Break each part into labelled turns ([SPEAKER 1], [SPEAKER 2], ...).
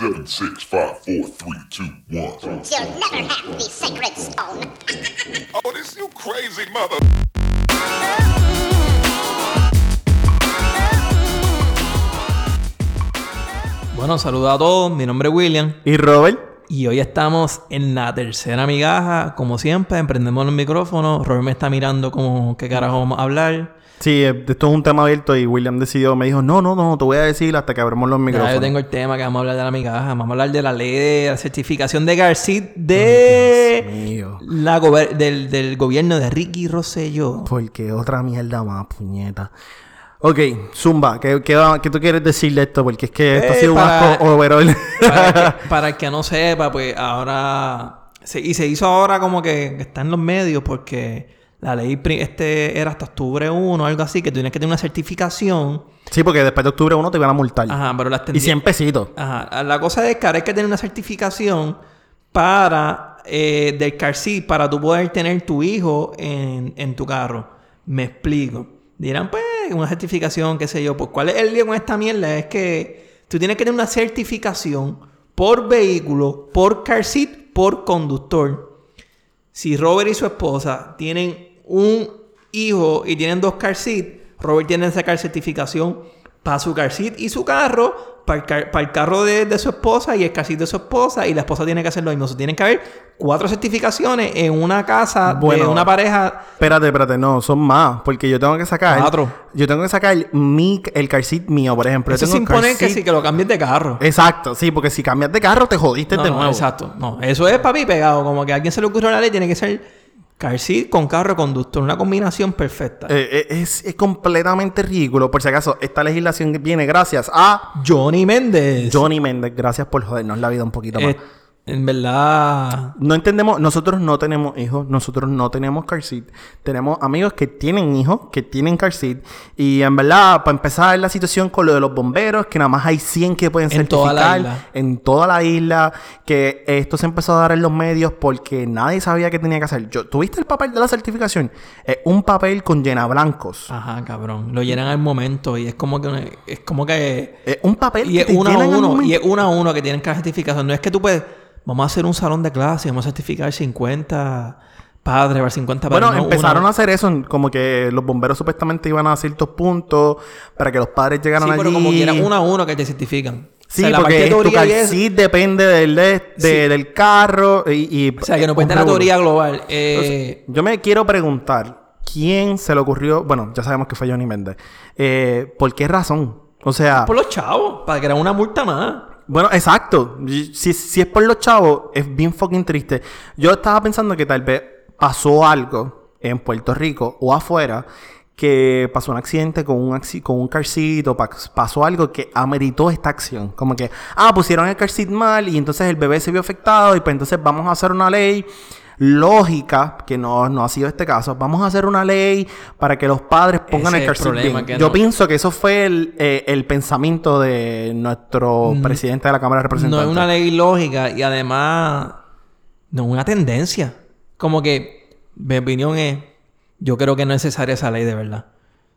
[SPEAKER 1] Seven, six, five, four, three, two, one.
[SPEAKER 2] You'll never have the sacred stone.
[SPEAKER 1] Oh, this you crazy mother.
[SPEAKER 3] Bueno, saludos a todos. Mi nombre es William.
[SPEAKER 4] ¿Y Robert?
[SPEAKER 3] Y hoy estamos en la tercera migaja. Como siempre, emprendemos el micrófono. Robert me está mirando como qué carajo vamos a hablar.
[SPEAKER 4] Sí, eh, esto es un tema abierto y William decidió, me dijo, no, no, no, te voy a decir hasta que abramos los
[SPEAKER 3] Ya
[SPEAKER 4] micrófonos.
[SPEAKER 3] yo tengo el tema que vamos a hablar de la migaja. Vamos a hablar de la ley de la certificación de García de la gober- del, del gobierno de Ricky Rosselló.
[SPEAKER 4] Porque otra mierda más, puñeta. Ok, Zumba, ¿qué, qué, qué tú quieres decir de esto? Porque es que esto
[SPEAKER 3] Eh,
[SPEAKER 4] ha sido
[SPEAKER 3] para-
[SPEAKER 4] un asco overall.
[SPEAKER 3] Para el, que, para el que no sepa, pues ahora... se- y se hizo ahora como que, está en los medios porque la ley este era hasta octubre 1 o algo así, que tienes que tener una certificación.
[SPEAKER 4] sí, porque después de octubre uno te iban a multar.
[SPEAKER 3] Ajá, pero la
[SPEAKER 4] y
[SPEAKER 3] extendí-
[SPEAKER 4] 100 pesitos.
[SPEAKER 3] Ajá. La cosa es que ahora hay que tener una certificación para eh, del car seat para tú poder tener tu hijo en, en tu carro. Me explico. Dirán, pues, una certificación, qué sé yo. Pues, ¿cuál es el lío con esta mierda? Es que tú tienes que tener una certificación por vehículo, por car seat, por conductor. Si Robert y su esposa tienen un hijo y tienen dos car seat, Robert tiene que sacar certificación para su car seat y su carro, para el, car- para el carro de, de su esposa y el seat de su esposa, y la esposa tiene que hacer lo mismo. O sea, tienen que haber cuatro certificaciones en una casa de una pareja.
[SPEAKER 4] Espérate, espérate, no, son más. Porque yo tengo que sacar.
[SPEAKER 3] Cuatro.
[SPEAKER 4] Yo tengo que sacar mi, el car seat mío, por ejemplo. Yo
[SPEAKER 3] Eso
[SPEAKER 4] tengo
[SPEAKER 3] sin
[SPEAKER 4] car
[SPEAKER 3] poner que sí, que lo cambies de carro.
[SPEAKER 4] Exacto, sí, porque si cambias de carro te jodiste
[SPEAKER 3] No,
[SPEAKER 4] de
[SPEAKER 3] no,
[SPEAKER 4] nuevo.
[SPEAKER 3] exacto. No, eso es papi pegado. Como que a alguien se le ocurrió la ley, tiene que ser car seat con carro conductor. Una combinación perfecta.
[SPEAKER 4] Eh, eh, es, es completamente ridículo. Por si acaso, esta legislación viene gracias a
[SPEAKER 3] Johnny Méndez.
[SPEAKER 4] Johnny Méndez. Gracias por jodernos la vida un poquito más.
[SPEAKER 3] Eh, en verdad.
[SPEAKER 4] No entendemos, nosotros no tenemos hijos, nosotros no tenemos car seat. Tenemos amigos que tienen hijos, que tienen car seat. Y en verdad, para empezar la situación con lo de los bomberos, que nada más hay 100 que pueden
[SPEAKER 3] En toda la
[SPEAKER 4] certificar
[SPEAKER 3] isla.
[SPEAKER 4] en toda la isla, que esto se empezó a dar en los medios porque nadie sabía qué tenía que hacer. Yo, ¿Tuviste el papel de la certificación? Es un papel con llena blancos.
[SPEAKER 3] Ajá, cabrón. Lo llenan al momento y es como que. Es como que.
[SPEAKER 4] Es un papel
[SPEAKER 3] Y
[SPEAKER 4] que
[SPEAKER 3] es
[SPEAKER 4] te
[SPEAKER 3] uno a uno. Y es uno a uno que tienen cada certificación. No es que tú puedes. Vamos a hacer un salón de clase y vamos a certificar 50 padres, para 50 padres.
[SPEAKER 4] Bueno,
[SPEAKER 3] No,
[SPEAKER 4] empezaron
[SPEAKER 3] uno-
[SPEAKER 4] a hacer eso, como que los bomberos supuestamente iban a ciertos puntos para que los padres llegaran
[SPEAKER 3] Sí,
[SPEAKER 4] allí.
[SPEAKER 3] pero como quiera, uno a uno que te certifican.
[SPEAKER 4] Sí,
[SPEAKER 3] O sea, la parte
[SPEAKER 4] porque
[SPEAKER 3] de
[SPEAKER 4] seat depende del, de- de-
[SPEAKER 3] Sí.
[SPEAKER 4] del carro y, y-
[SPEAKER 3] O sea, que no puede la teoría global. Eh,
[SPEAKER 4] Yo me quiero preguntar, ¿quién se le ocurrió? Bueno, ya sabemos que fue Johnny Méndez. Eh, ¿Por qué razón? O sea,
[SPEAKER 3] por los chavos, para que era una multa más.
[SPEAKER 4] Bueno, exacto. Si, si es por los chavos, es bien fucking triste. Yo estaba pensando que tal vez pasó algo en Puerto Rico o afuera que pasó un accidente con un, con un car o pa- pasó algo que ameritó esta acción. Como que, ah, pusieron el car mal y entonces el bebé se vio afectado y pues entonces vamos a hacer una ley lógica, que no, no ha sido este caso, vamos a hacer una ley para que los padres pongan
[SPEAKER 3] Ese
[SPEAKER 4] el
[SPEAKER 3] es
[SPEAKER 4] car
[SPEAKER 3] el
[SPEAKER 4] seat
[SPEAKER 3] problema,
[SPEAKER 4] bien.
[SPEAKER 3] que
[SPEAKER 4] Yo
[SPEAKER 3] no-
[SPEAKER 4] pienso que eso fue el, eh, el pensamiento de nuestro presidente de la Cámara de
[SPEAKER 3] No
[SPEAKER 4] Representantes.
[SPEAKER 3] es una ley lógica y además no es una tendencia. Como que mi opinión es, yo creo que no es necesaria esa ley de verdad.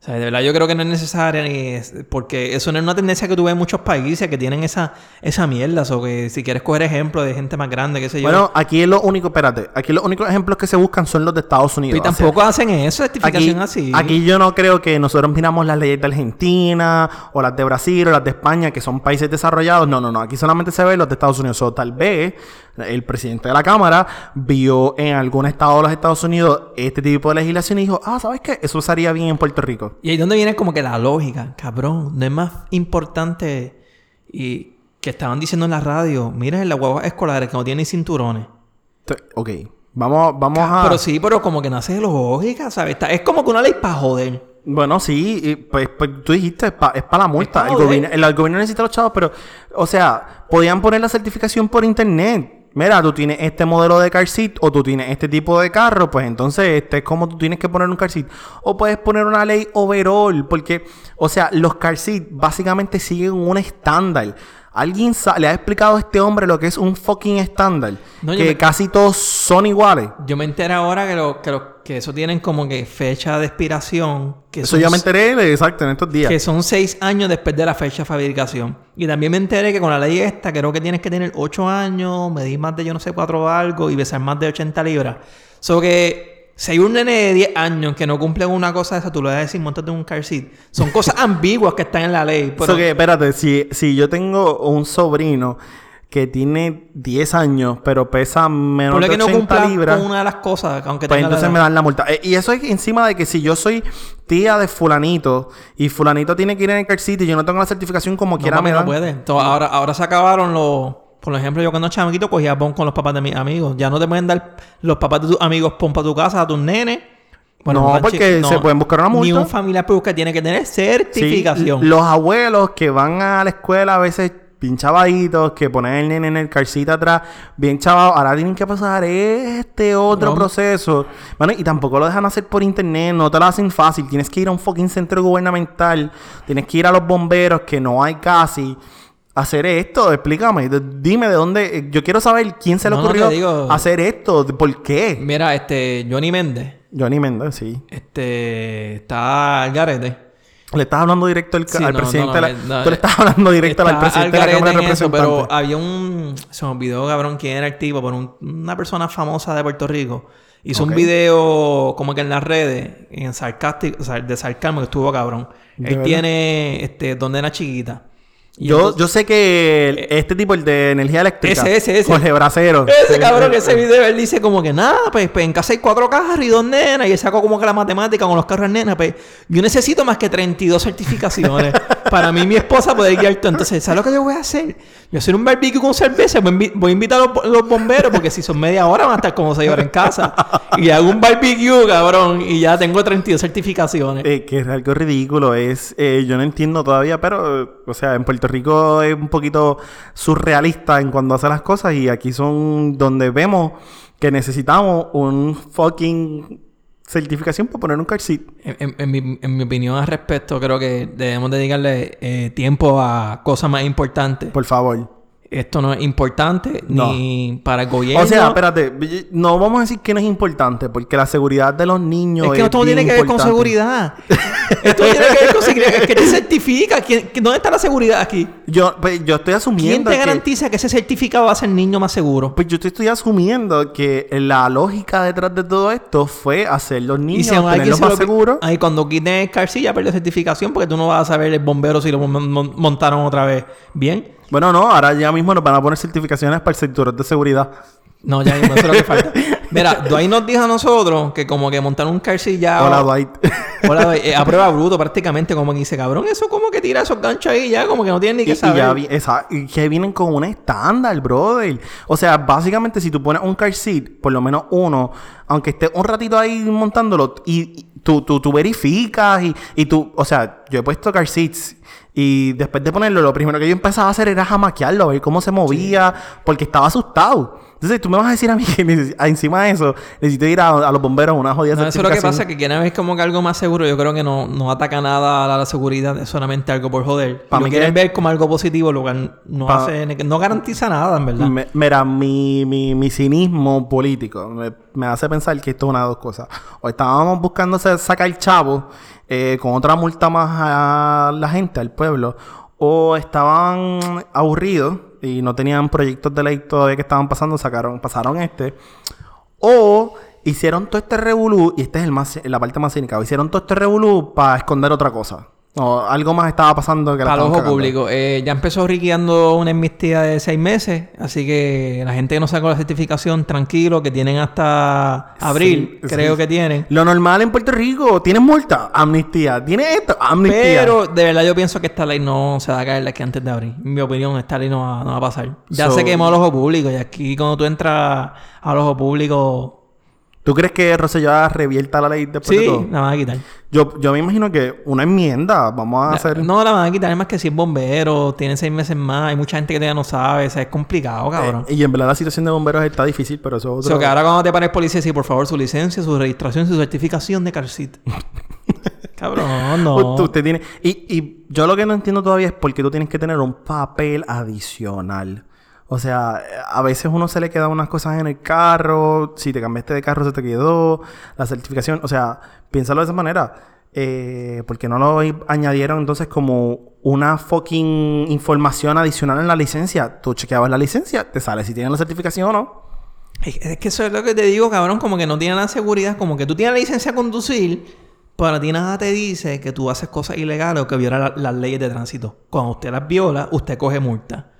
[SPEAKER 3] O sea, de verdad yo creo que no es necesaria ni porque eso no es una tendencia que tú ves en muchos países que tienen esa, esa mierda. O que si quieres coger ejemplos de gente más grande, qué sé yo.
[SPEAKER 4] Bueno, aquí es lo único, espérate, aquí los únicos ejemplos que se buscan son los de Estados Unidos.
[SPEAKER 3] y
[SPEAKER 4] O sea,
[SPEAKER 3] tampoco hacen eso,
[SPEAKER 4] Aquí,
[SPEAKER 3] certificación así.
[SPEAKER 4] aquí yo no creo que nosotros miramos las leyes de Argentina o las de Brasil o las de España, que son países desarrollados. No, no, no. Aquí solamente se ven los de Estados Unidos. O tal vez el presidente de la Cámara vio en algún estado de los Estados Unidos este tipo de legislación y dijo, ah, ¿sabes qué? Eso sería bien en Puerto Rico.
[SPEAKER 3] Y ahí es donde viene como que la lógica, cabrón. No es más importante y que estaban diciendo en la radio, mira en las guaguas escolares que no tienen cinturones.
[SPEAKER 4] Ok, vamos, vamos a...
[SPEAKER 3] Pero sí, pero como que nace de lógica, ¿sabes? Está- es como que una ley para joder.
[SPEAKER 4] Bueno, sí, y pues, pues tú dijiste, es para la multa.
[SPEAKER 3] pa'
[SPEAKER 4] El gobierno, el, el gobierno necesita los chavos, pero, o sea, podían poner la certificación por internet. Mira, tú tienes este modelo de car seat o tú tienes este tipo de carro, pues entonces este es como tú tienes que poner un car seat. O puedes poner una ley overall, porque, o sea, los car seat básicamente siguen un estándar. Alguien le ha explicado a este hombre lo que es un fucking estándar.
[SPEAKER 3] No,
[SPEAKER 4] que
[SPEAKER 3] me-
[SPEAKER 4] casi todos son iguales.
[SPEAKER 3] Yo me enteré ahora que, lo- que, los- Que eso tienen como que fecha de expiración. Que
[SPEAKER 4] Eso
[SPEAKER 3] son
[SPEAKER 4] ya me enteré, exacto, en estos días.
[SPEAKER 3] que son seis años después de la fecha de fabricación. Y también me enteré que con la ley esta, creo que tienes que tener ocho años, medir más de yo no sé cuatro algo y pesar más de 80 libras. So que si hay un nene de 10 años que no cumple una cosa de esa, tú le vas a decir, montate en un car seat. Son cosas ambiguas que están en la ley. Pero
[SPEAKER 4] que, espérate, si, si yo tengo un sobrino que tiene 10 años, pero pesa menos
[SPEAKER 3] ponle
[SPEAKER 4] de
[SPEAKER 3] que no
[SPEAKER 4] 80
[SPEAKER 3] cumpla
[SPEAKER 4] libras,
[SPEAKER 3] con una de las cosas, aunque
[SPEAKER 4] pues
[SPEAKER 3] tenga
[SPEAKER 4] entonces me dan la multa. Eh, y eso es encima de que si yo soy tía de fulanito y fulanito tiene que ir en el car y yo no tengo la certificación como
[SPEAKER 3] No,
[SPEAKER 4] quiera
[SPEAKER 3] papi,
[SPEAKER 4] me
[SPEAKER 3] no
[SPEAKER 4] dan.
[SPEAKER 3] puede. Entonces, ahora, ahora se acabaron los... Por ejemplo, yo cuando chamaquito cogía pon con los papás de mis amigos. Ya no te pueden dar los papás de tus amigos pon para tu casa a tus nenes.
[SPEAKER 4] No, porque se pueden buscar una
[SPEAKER 3] Ni
[SPEAKER 4] multa.
[SPEAKER 3] un familiar porque tiene que tener
[SPEAKER 4] Sí,
[SPEAKER 3] certificación.
[SPEAKER 4] los abuelos que van a la escuela a veces bien chavaditos, que ponen el nene en el carcita atrás, bien chavado, ahora tienen que pasar este otro
[SPEAKER 3] No.
[SPEAKER 4] proceso. Bueno, y tampoco lo dejan hacer por internet, no te lo hacen fácil, tienes que ir a un fucking centro gubernamental, tienes que ir a los bomberos, que no hay casi. Hacer esto, explícame, dime de dónde. eh, Yo quiero saber quién se le
[SPEAKER 3] No, no, te
[SPEAKER 4] ocurrió
[SPEAKER 3] digo-
[SPEAKER 4] hacer esto, por qué.
[SPEAKER 3] Mira, este... Johnny Méndez.
[SPEAKER 4] Johnny Méndez, sí.
[SPEAKER 3] Este... Está al garete.
[SPEAKER 4] Le estás hablando directo al,
[SPEAKER 3] Sí,
[SPEAKER 4] al
[SPEAKER 3] no,
[SPEAKER 4] presidente.
[SPEAKER 3] no,
[SPEAKER 4] de la-
[SPEAKER 3] no,
[SPEAKER 4] tú le estás hablando directo al presidente de la
[SPEAKER 3] garete
[SPEAKER 4] Cámara de
[SPEAKER 3] eso,
[SPEAKER 4] Representantes.
[SPEAKER 3] pero había un... Se me olvidó, cabrón, quién era el tipo, pero un- una persona famosa de Puerto Rico. Hizo un video como que en las redes, en sarcástico, de sarcasmo, que estuvo cabrón.
[SPEAKER 4] ¿De
[SPEAKER 3] Él
[SPEAKER 4] verdad?
[SPEAKER 3] tiene, este, donde era chiquita.
[SPEAKER 4] Yo,
[SPEAKER 3] entonces-
[SPEAKER 4] yo sé que el- este tipo, el de energía eléctrica.
[SPEAKER 3] Ese, ese, ese.
[SPEAKER 4] Jorge Bracero.
[SPEAKER 3] Ese
[SPEAKER 4] Sí,
[SPEAKER 3] cabrón,
[SPEAKER 4] sí,
[SPEAKER 3] ese video, él dice como que nada, pues, pues en casa hay cuatro carros y dos nenas. Y él sacó como que la matemática con los carros nenas. Pues yo necesito más que 32 certificaciones para mí mi esposa poder guiar todo. Entonces, ¿sabes lo que yo voy a hacer? Yo voy a hacer un barbecue con cerveza. Voy a, invitar a los, bomberos porque si son media hora van a estar como seis horas en casa. Y hago un barbecue, cabrón. Y ya tengo 32 certificaciones.
[SPEAKER 4] Eh, que es algo ridículo. Es, eh, yo no entiendo todavía, pero, o sea, en Puerto Rico es un poquito surrealista en cuando hace las cosas y aquí son donde vemos que necesitamos un fucking certificación para poner un car seat.
[SPEAKER 3] En, en- en mi, en mi opinión al respecto, creo que debemos dedicarle eh, tiempo a cosas más importantes.
[SPEAKER 4] Por favor.
[SPEAKER 3] Esto no es importante
[SPEAKER 4] No.
[SPEAKER 3] ni para el gobierno.
[SPEAKER 4] O sea, espérate, no vamos a decir que no es importante, porque la seguridad de los niños
[SPEAKER 3] es que no todo
[SPEAKER 4] bien
[SPEAKER 3] tiene que ver con seguridad. Esto tiene que ver con seguridad. ¿Qué te certifica? ¿Quién- ¿Dónde está la seguridad aquí?
[SPEAKER 4] Yo, pues, yo estoy
[SPEAKER 3] ¿Quién
[SPEAKER 4] asumiendo
[SPEAKER 3] te
[SPEAKER 4] que...
[SPEAKER 3] garantiza que ese certificado va a ser niño más seguro?
[SPEAKER 4] Pues yo te estoy asumiendo que la lógica detrás de todo esto fue hacer los niños,
[SPEAKER 3] si aún alguien
[SPEAKER 4] tenerlos
[SPEAKER 3] se
[SPEAKER 4] más
[SPEAKER 3] lo-
[SPEAKER 4] seguros.
[SPEAKER 3] Ahí cuando quiten el car seat ya perdió certificación porque tú no vas a saber el bombero si lo mon- mon- montaron otra vez. ¿Bien?
[SPEAKER 4] Bueno, no, ahora ya mismo nos van a poner certificaciones para el sector de seguridad.
[SPEAKER 3] No, ya mismo, eso es lo que falta. Mira, Dwight nos dijo a nosotros que como que montar un car seat ya...
[SPEAKER 4] Hola, Dwight.
[SPEAKER 3] Hola, Dwight. Eh, a prueba bruto prácticamente como que dice, cabrón, eso como que tira esos ganchos ahí ya, como que no tienen ni que
[SPEAKER 4] y
[SPEAKER 3] saber.
[SPEAKER 4] ya esa- y que vienen con un estándar, brother. O sea, básicamente si tú pones un car seat, por lo menos uno, aunque esté un ratito ahí montándolo, y, y tú, tú, tú verificas y, y tú, o sea, yo he puesto car seats y después de ponerlo, lo primero que yo empezaba a hacer era jamaquearlo, a ver cómo se movía, porque estaba asustado. Entonces tú me vas a decir a mí que neces- encima de eso, necesito ir a, a los bomberos una jodida
[SPEAKER 3] No, eso es lo que pasa, que quieren ver como que algo más seguro. Yo creo que no, no ataca nada a la seguridad, es solamente algo por joder.
[SPEAKER 4] Pa'
[SPEAKER 3] lo
[SPEAKER 4] mí
[SPEAKER 3] quieren
[SPEAKER 4] que-
[SPEAKER 3] ver como algo positivo, lo cual no
[SPEAKER 4] Pa-
[SPEAKER 3] hace, no garantiza nada, en verdad.
[SPEAKER 4] Me- mira, mi, mi, mi cinismo político me, me hace pensar que esto es una de dos cosas. O estábamos buscando sa- sacar chavo eh, con otra multa más a la gente, al pueblo, o estaban aburridos y no tenían proyectos de ley todavía que estaban pasando, sacaron, pasaron este. O hicieron todo este revolú, y esta es el más, la parte más cínica, hicieron todo este revolú para esconder otra cosa. O algo más estaba pasando que la
[SPEAKER 3] Para el ojo público. Eh, ya empezó riqueando una amnistía de seis meses, así que la gente que no sacó la certificación, tranquilo, que tienen hasta abril,
[SPEAKER 4] Sí,
[SPEAKER 3] creo
[SPEAKER 4] sí.
[SPEAKER 3] que tienen.
[SPEAKER 4] Lo normal en Puerto Rico, ¿tienes multa? Amnistía. ¿Tienes esto? Amnistía.
[SPEAKER 3] Pero de verdad yo pienso que esta ley no se va a caer de aquí antes de abril. En mi opinión, esta ley no va, no va a pasar. Ya
[SPEAKER 4] So-
[SPEAKER 3] se quemó al ojo público y aquí cuando tú entras al ojo público...
[SPEAKER 4] ¿Tú crees que Rosselló revierta la ley después de
[SPEAKER 3] Sí,
[SPEAKER 4] todo?
[SPEAKER 3] la van a quitar.
[SPEAKER 4] Yo, yo me imagino que una enmienda vamos a hacer...
[SPEAKER 3] No, la van a quitar. Es más que si es bombero, tiene seis meses más. Hay mucha gente que todavía no sabe. O sea, es complicado, cabrón.
[SPEAKER 4] Eh, y en verdad la situación de bomberos está difícil, pero eso es
[SPEAKER 3] O
[SPEAKER 4] otro...
[SPEAKER 3] sea, que ahora cuando te pares policía, sí, por favor, su licencia, su registración, su certificación de car seat. cabrón, no.
[SPEAKER 4] Usted- usted tiene... Y, y yo lo que no entiendo todavía es por qué tú tienes que tener un papel adicional. O sea, a veces uno se le quedan unas cosas en el carro, si te cambiaste de carro se te quedó, la certificación, o sea, piénsalo de esa manera. Eh, porque no lo añadieron entonces como una fucking información adicional en la licencia. Tú chequeabas la licencia, te sale si tienen la certificación o no.
[SPEAKER 3] Es, que eso es lo que te digo, cabrón, como que no tienen la seguridad, como que tú tienes la licencia a conducir, pero a ti nada te dice que tú haces cosas ilegales o que violas la- las leyes de tránsito. Cuando usted las viola, usted coge multa.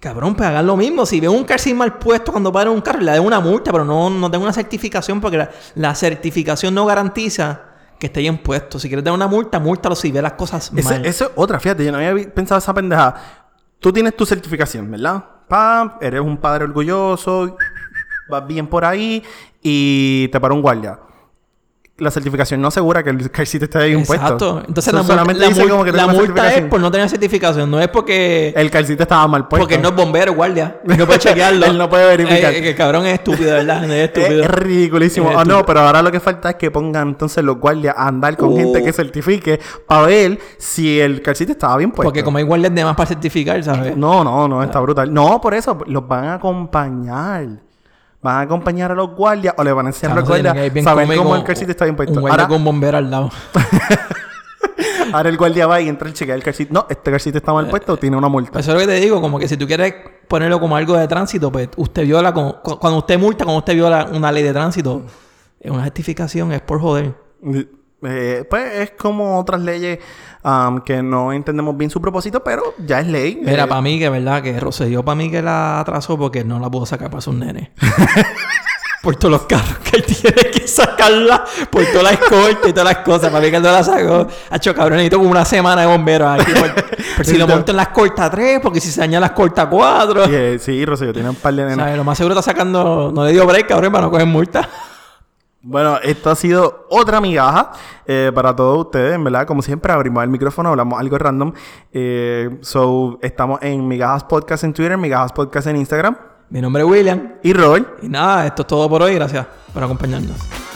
[SPEAKER 3] Cabrón, pues hagan lo mismo. Si ven un car seat mal puesto cuando paren un carro, le den una multa, pero no, no den una certificación porque la, la certificación no garantiza que esté bien puesto. Si quieres dar una multa, multalo si ve las cosas
[SPEAKER 4] Ese-
[SPEAKER 3] mal.
[SPEAKER 4] Eso es otra, fíjate, yo no había pensado esa pendeja. Tú tienes tu certificación, ¿verdad? Pam, eres un padre orgulloso, vas bien por ahí y te para un guardia. La certificación no asegura que el car seat esté bien puesto.
[SPEAKER 3] Exacto. Entonces la,
[SPEAKER 4] solamente
[SPEAKER 3] la
[SPEAKER 4] dice
[SPEAKER 3] mul-
[SPEAKER 4] como que
[SPEAKER 3] la multa es por no tener certificación, no es porque...
[SPEAKER 4] El car seat estaba mal puesto.
[SPEAKER 3] Porque no es bombero, guardia. No puede chequearlo.
[SPEAKER 4] Él no puede verificar.
[SPEAKER 3] Eh, eh, que el cabrón es estúpido, ¿verdad? Es
[SPEAKER 4] Es,
[SPEAKER 3] estúpido.
[SPEAKER 4] es ridiculísimo.
[SPEAKER 3] Es
[SPEAKER 4] Ah, no, pero ahora lo que falta es que pongan entonces los guardias a andar con
[SPEAKER 3] Uh.
[SPEAKER 4] gente que certifique para ver si el car seat estaba bien puesto.
[SPEAKER 3] Porque como hay guardias de más para certificar, ¿sabes?
[SPEAKER 4] No, no, no, está brutal. No, por eso los van a acompañar. Van a acompañar a los guardias o le van a enseñar a los guardias
[SPEAKER 3] cómico,
[SPEAKER 4] cómo el car seat está bien puesto.
[SPEAKER 3] Un
[SPEAKER 4] Ahora,
[SPEAKER 3] con bombero al lado.
[SPEAKER 4] ahora el guardia va y entra y chequea el car seat. No, este car seat está mal puesto, tiene una multa.
[SPEAKER 3] Eso es lo que te digo, como que si tú quieres ponerlo como algo de tránsito, pues usted viola, cuando usted multa, cuando usted viola una ley de tránsito, es una justificación, es por joder.
[SPEAKER 4] Eh, pues es como otras leyes am, que no entendemos bien su propósito, pero ya es ley.
[SPEAKER 3] Mira,
[SPEAKER 4] Eh,
[SPEAKER 3] para mí que verdad que Rosselló para mí que la atrasó porque no la pudo sacar para sus nenes. por todos los carros que él tiene que sacarla, por todas las escoltas y todas las cosas. Para mí que él no la sacó. Ha hecho cabrón, necesito como una semana de bomberos aquí. Por, si lo monto en las corta 3, porque si se daña las corta 4.
[SPEAKER 4] sí, eh, sí, tiene un par de nenas.
[SPEAKER 3] ¿Sabes? Lo más seguro está sacando. No le dio break, cabrón, para no coger multa.
[SPEAKER 4] Bueno, esto ha sido otra migaja eh, para todos ustedes, en verdad. Como siempre, abrimos el micrófono, hablamos algo random. Eh, so, estamos en Migajas Podcast en Twitter, Migajas Podcast en Instagram.
[SPEAKER 3] Mi nombre es William.
[SPEAKER 4] Y Robert,
[SPEAKER 3] Y nada, esto es todo por hoy. Gracias por acompañarnos.